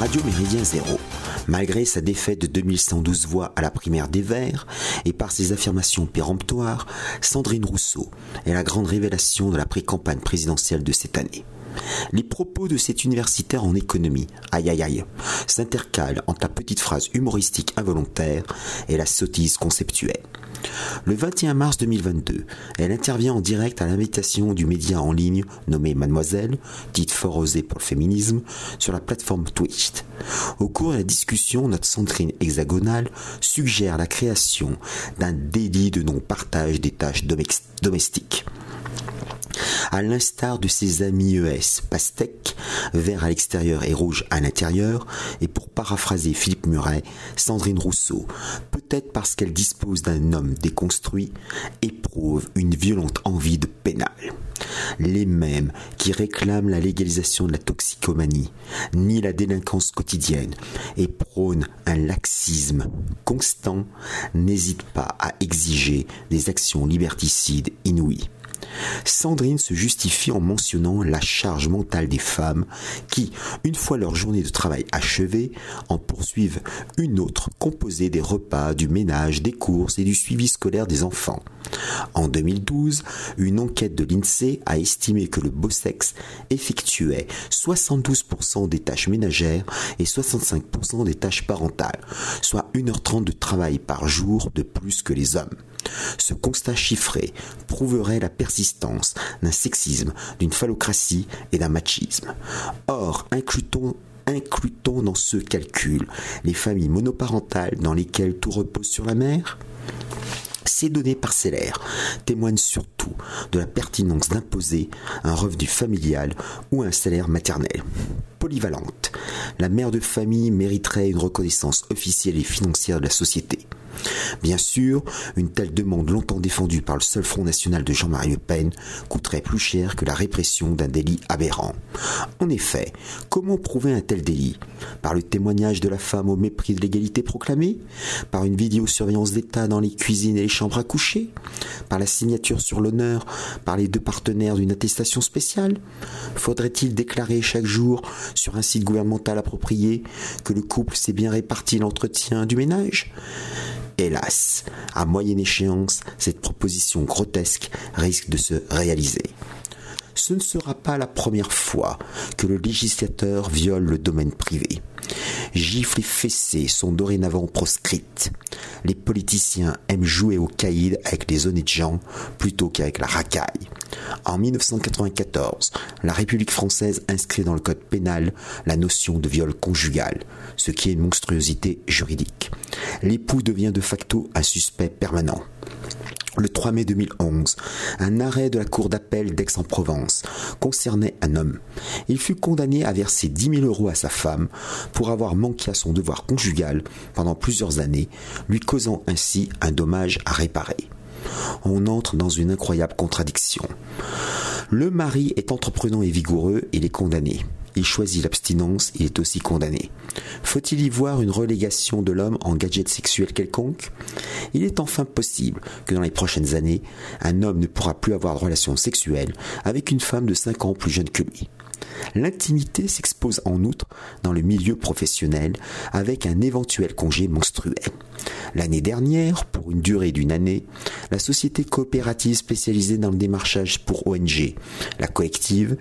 Radio Méridien Zéro, malgré sa défaite de 2112 voix à la primaire des Verts et par ses affirmations péremptoires, Sandrine Rousseau est la grande révélation de la pré-campagne présidentielle de cette année. Les propos de cet universitaire en économie, aïe aïe aïe, s'intercalent entre la petite phrase humoristique involontaire et la sottise conceptuelle. Le 21 mars 2022, elle intervient en direct à l'invitation du média en ligne nommé Mademoiselle, titre fort osé pour le féminisme, sur la plateforme Twitch. Au cours de la discussion, notre centrine hexagonale suggère la création d'un délit de non-partage des tâches domestiques. À l'instar de ses amis ES, pastèque, vert à l'extérieur et rouge à l'intérieur, et pour paraphraser Philippe Muret, Sandrine Rousseau, peut-être parce qu'elle dispose d'un homme déconstruit, éprouve une violente envie de pénal. Les mêmes qui réclament la légalisation de la toxicomanie, ni la délinquance quotidienne, et prônent un laxisme constant, n'hésitent pas à exiger des actions liberticides inouïes. Sandrine se justifie en mentionnant la charge mentale des femmes qui, une fois leur journée de travail achevée, en poursuivent une autre composée des repas, du ménage, des courses et du suivi scolaire des enfants. En 2012, une enquête de l'INSEE a estimé que le beau sexe effectuait 72% des tâches ménagères et 65% des tâches parentales, soit 1h30 de travail par jour de plus que les hommes. Ce constat chiffré prouverait la persistance d'un sexisme, d'une phallocratie et d'un machisme. Or, inclut-on dans ce calcul les familles monoparentales dans lesquelles tout repose sur la mère? Ces données parcellaires témoignent surtout de la pertinence d'imposer un revenu familial ou un salaire maternel. Polyvalente, la mère de famille mériterait une reconnaissance officielle et financière de la société. Bien sûr, une telle demande longtemps défendue par le seul Front National de Jean-Marie Le Pen coûterait plus cher que la répression d'un délit aberrant. En effet, comment prouver un tel délit? Par le témoignage de la femme au mépris de l'égalité proclamée? Par une vidéosurveillance d'État dans les cuisines et les chambres à coucher? Par la signature sur l'honneur par les deux partenaires d'une attestation spéciale? Faudrait-il déclarer chaque jour sur un site gouvernemental approprié que le couple s'est bien réparti l'entretien du ménage? Hélas, à moyenne échéance, cette proposition grotesque risque de se réaliser. Ce ne sera pas la première fois que le législateur viole le domaine privé. Gifles et fessées sont dorénavant proscrites. Les politiciens aiment jouer au caïd avec les honnêtes gens plutôt qu'avec la racaille. En 1994, la République française inscrit dans le code pénal la notion de viol conjugal, ce qui est une monstruosité juridique. L'époux devient de facto un suspect permanent. Le 3 mai 2011, un arrêt de la Cour d'appel d'Aix-en-Provence concernait un homme. Il fut condamné à verser 10 000 euros à sa femme pour avoir manqué à son devoir conjugal pendant plusieurs années, lui causant ainsi un dommage à réparer. On entre dans une incroyable contradiction. Le mari est entreprenant et vigoureux, il est condamné choisit l'abstinence, il est aussi condamné. Faut-il y voir une relégation de l'homme en gadget sexuel quelconque? Il est enfin possible que dans les prochaines années, un homme ne pourra plus avoir de relation sexuelle avec une femme de 5 ans plus jeune que lui. L'intimité s'expose en outre dans le milieu professionnel avec un éventuel congé menstruel. L'année dernière, pour une durée d'une année, la société coopérative spécialisée dans le démarchage pour ONG, la collective,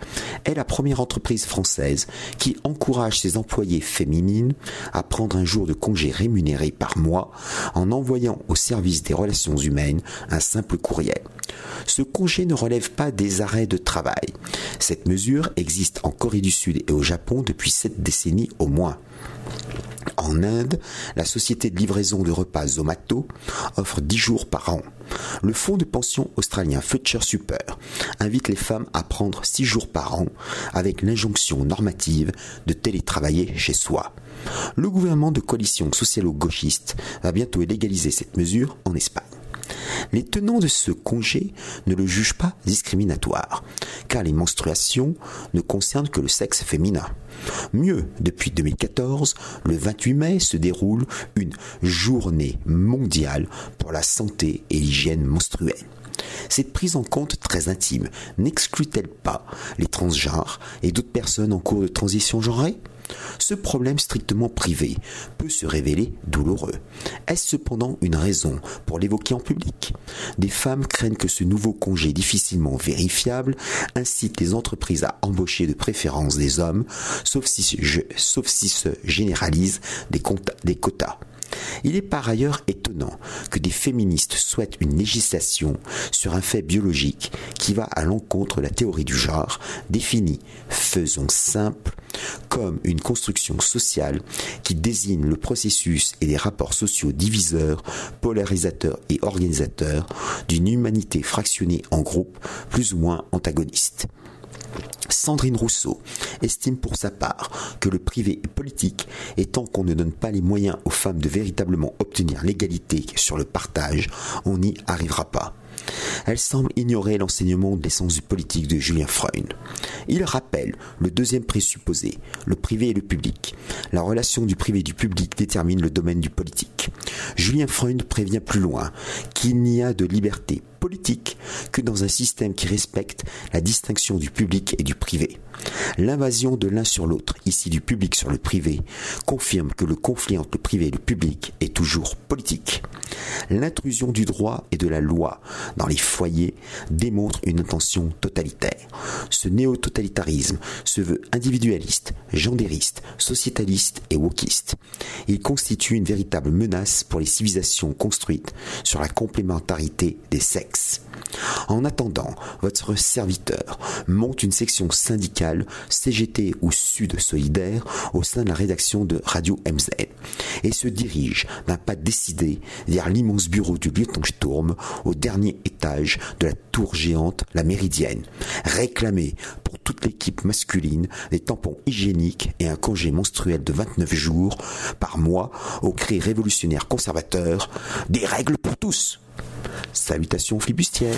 est la première entreprise française qui encourage ses employés féminines à prendre un jour de congé rémunéré par mois en envoyant au service des relations humaines un simple courriel. Ce congé ne relève pas des arrêts de travail. Cette mesure existe en Corée du Sud et au Japon depuis sept décennies au moins. En Inde, la société de livraison de repas Zomato offre 10 jours par an. Le fonds de pension australien Future Super invite les femmes à prendre 6 jours par an avec l'injonction normative de télétravailler chez soi. Le gouvernement de coalition socialo-gauchiste va bientôt légaliser cette mesure en Espagne. Les tenants de ce congé ne le jugent pas discriminatoire, car les menstruations ne concernent que le sexe féminin. Mieux, depuis 2014, le 28 mai se déroule une journée mondiale pour la santé et l'hygiène menstruelle. Cette prise en compte très intime n'exclut-elle pas les transgenres et d'autres personnes en cours de transition genrée Ce problème strictement privé peut se révéler douloureux. Est-ce cependant une raison pour l'évoquer en public? Des femmes craignent que ce nouveau congé difficilement vérifiable incite les entreprises à embaucher de préférence des hommes, sauf si, se généralisent des, des quotas. Il est par ailleurs étonnant que des féministes souhaitent une législation sur un fait biologique qui va à l'encontre de la théorie du genre, définie, faisons simple, comme une construction sociale qui désigne le processus et les rapports sociaux diviseurs, polarisateurs et organisateurs d'une humanité fractionnée en groupes plus ou moins antagonistes. Sandrine Rousseau estime pour sa part que le privé est politique et tant qu'on ne donne pas les moyens aux femmes de véritablement obtenir l'égalité sur le partage, on n'y arrivera pas. Elle semble ignorer l'enseignement de l'essence du politique de Julien Freund. Il rappelle le deuxième présupposé, le privé et le public. La relation du privé et du public détermine le domaine du politique. Julien Freund prévient plus loin qu'il n'y a de liberté que dans un système qui respecte la distinction du public et du privé. L'invasion de l'un sur l'autre, ici du public sur le privé, confirme que le conflit entre le privé et le public est toujours politique. L'intrusion du droit et de la loi dans les foyers démontre une intention totalitaire. Ce néo-totalitarisme se veut individualiste, gendériste, sociétaliste et wokiste. Il constitue une véritable menace pour les civilisations construites sur la complémentarité des sexes. En attendant, votre serviteur monte une section syndicale CGT ou Sud Solidaire au sein de la rédaction de Radio MZ et se dirige d'un pas décidé vers l'immense bureau du lieutenant Sturm au dernier étage de la tour géante La Méridienne. Réclamer pour toute l'équipe masculine des tampons hygiéniques et un congé menstruel de 29 jours par mois au cri révolutionnaire conservateur des règles pour tous. Salutations flibustières.